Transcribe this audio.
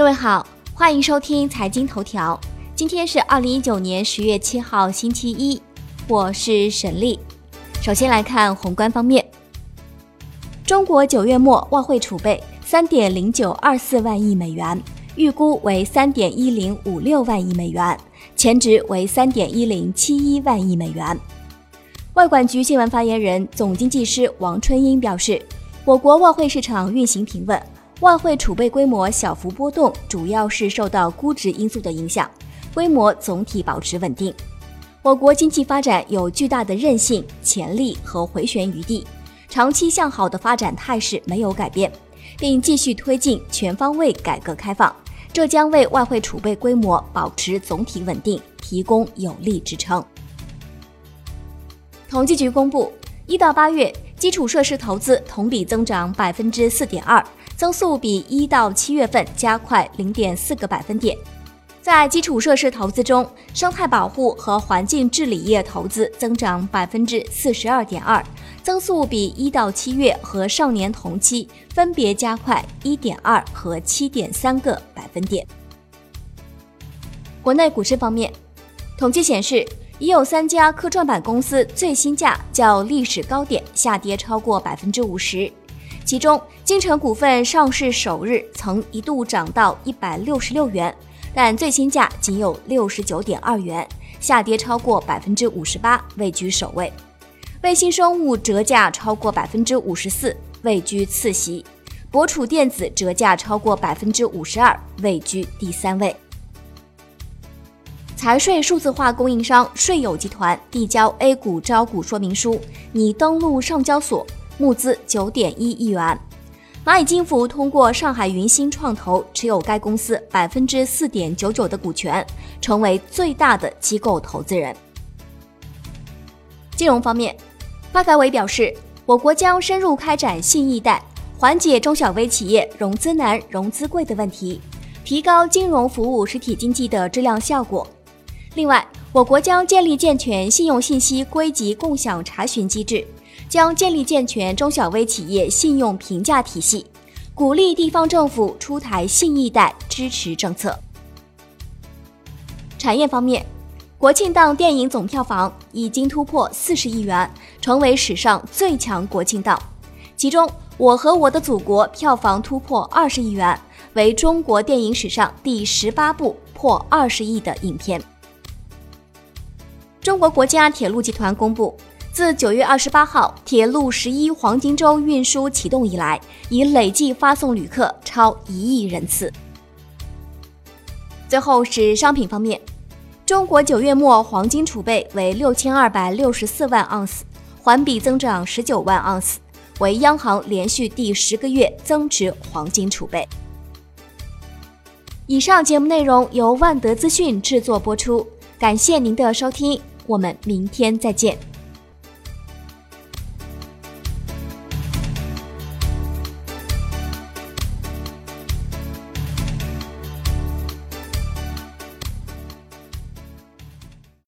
各位好，欢迎收听财经头条。今天是二零一九年十月七号，星期一，我是沈丽。首先来看宏观方面，中国九月末外汇储备三点零九二四万亿美元，预估为三点一零五六万亿美元，前值为三点一零七一万亿美元。外管局新闻发言人、总经济师王春英表示，我国外汇市场运行平稳。外汇储备规模小幅波动，主要是受到估值因素的影响，规模总体保持稳定。我国经济发展有巨大的韧性、潜力和回旋余地，长期向好的发展态势没有改变，并继续推进全方位改革开放，这将为外汇储备规模保持总体稳定提供有力支撑。统计局公布，一到八月基础设施投资同比增长百分之四点二。增速比一到七月份加快零点四个百分点。在基础设施投资中，生态保护和环境治理业投资增长百分之四十二点二，增速比一到七月和上年同期分别加快一点二和七点三个百分点。国内股市方面，统计显示，已有三家科创板公司最新价较历史高点下跌超过百分之五十。其中，金城股份上市首日曾一度涨到一百六十六元，但最新价仅有六十九点二元，下跌超过百分之五十八，位居首位。卫星生物折价超过百分之五十四，位居次席。博楚电子折价超过百分之五十二，位居第三位。财税数字化供应商税友集团递交 A 股招股说明书，拟登陆上交所。募资九点一亿元，蚂蚁金服通过上海云星创投持有该公司百分之四点九九的股权，成为最大的机构投资人。金融方面，发改委表示，我国将深入开展信易贷，缓解中小微企业融资难、融资贵的问题，提高金融服务实体经济的质量效果。另外，我国将建立健全信用信息归集共享查询机制。将建立健全中小微企业信用评价体系，鼓励地方政府出台信义贷支持政策。产业方面，国庆档电影总票房已经突破四十亿元，成为史上最强国庆档。其中，《我和我的祖国》票房突破二十亿元，为中国电影史上第十八部破二十亿的影片。中国国家铁路集团公布。自九月二十八号铁路十一黄金周运输启动以来，已累计发送旅客超一亿人次。最后是商品方面，中国九月末黄金储备为六千二百六十四万盎司，环比增长十九万盎司，为央行连续第十个月增持黄金储备。以上节目内容由万德资讯制作播出，感谢您的收听，我们明天再见。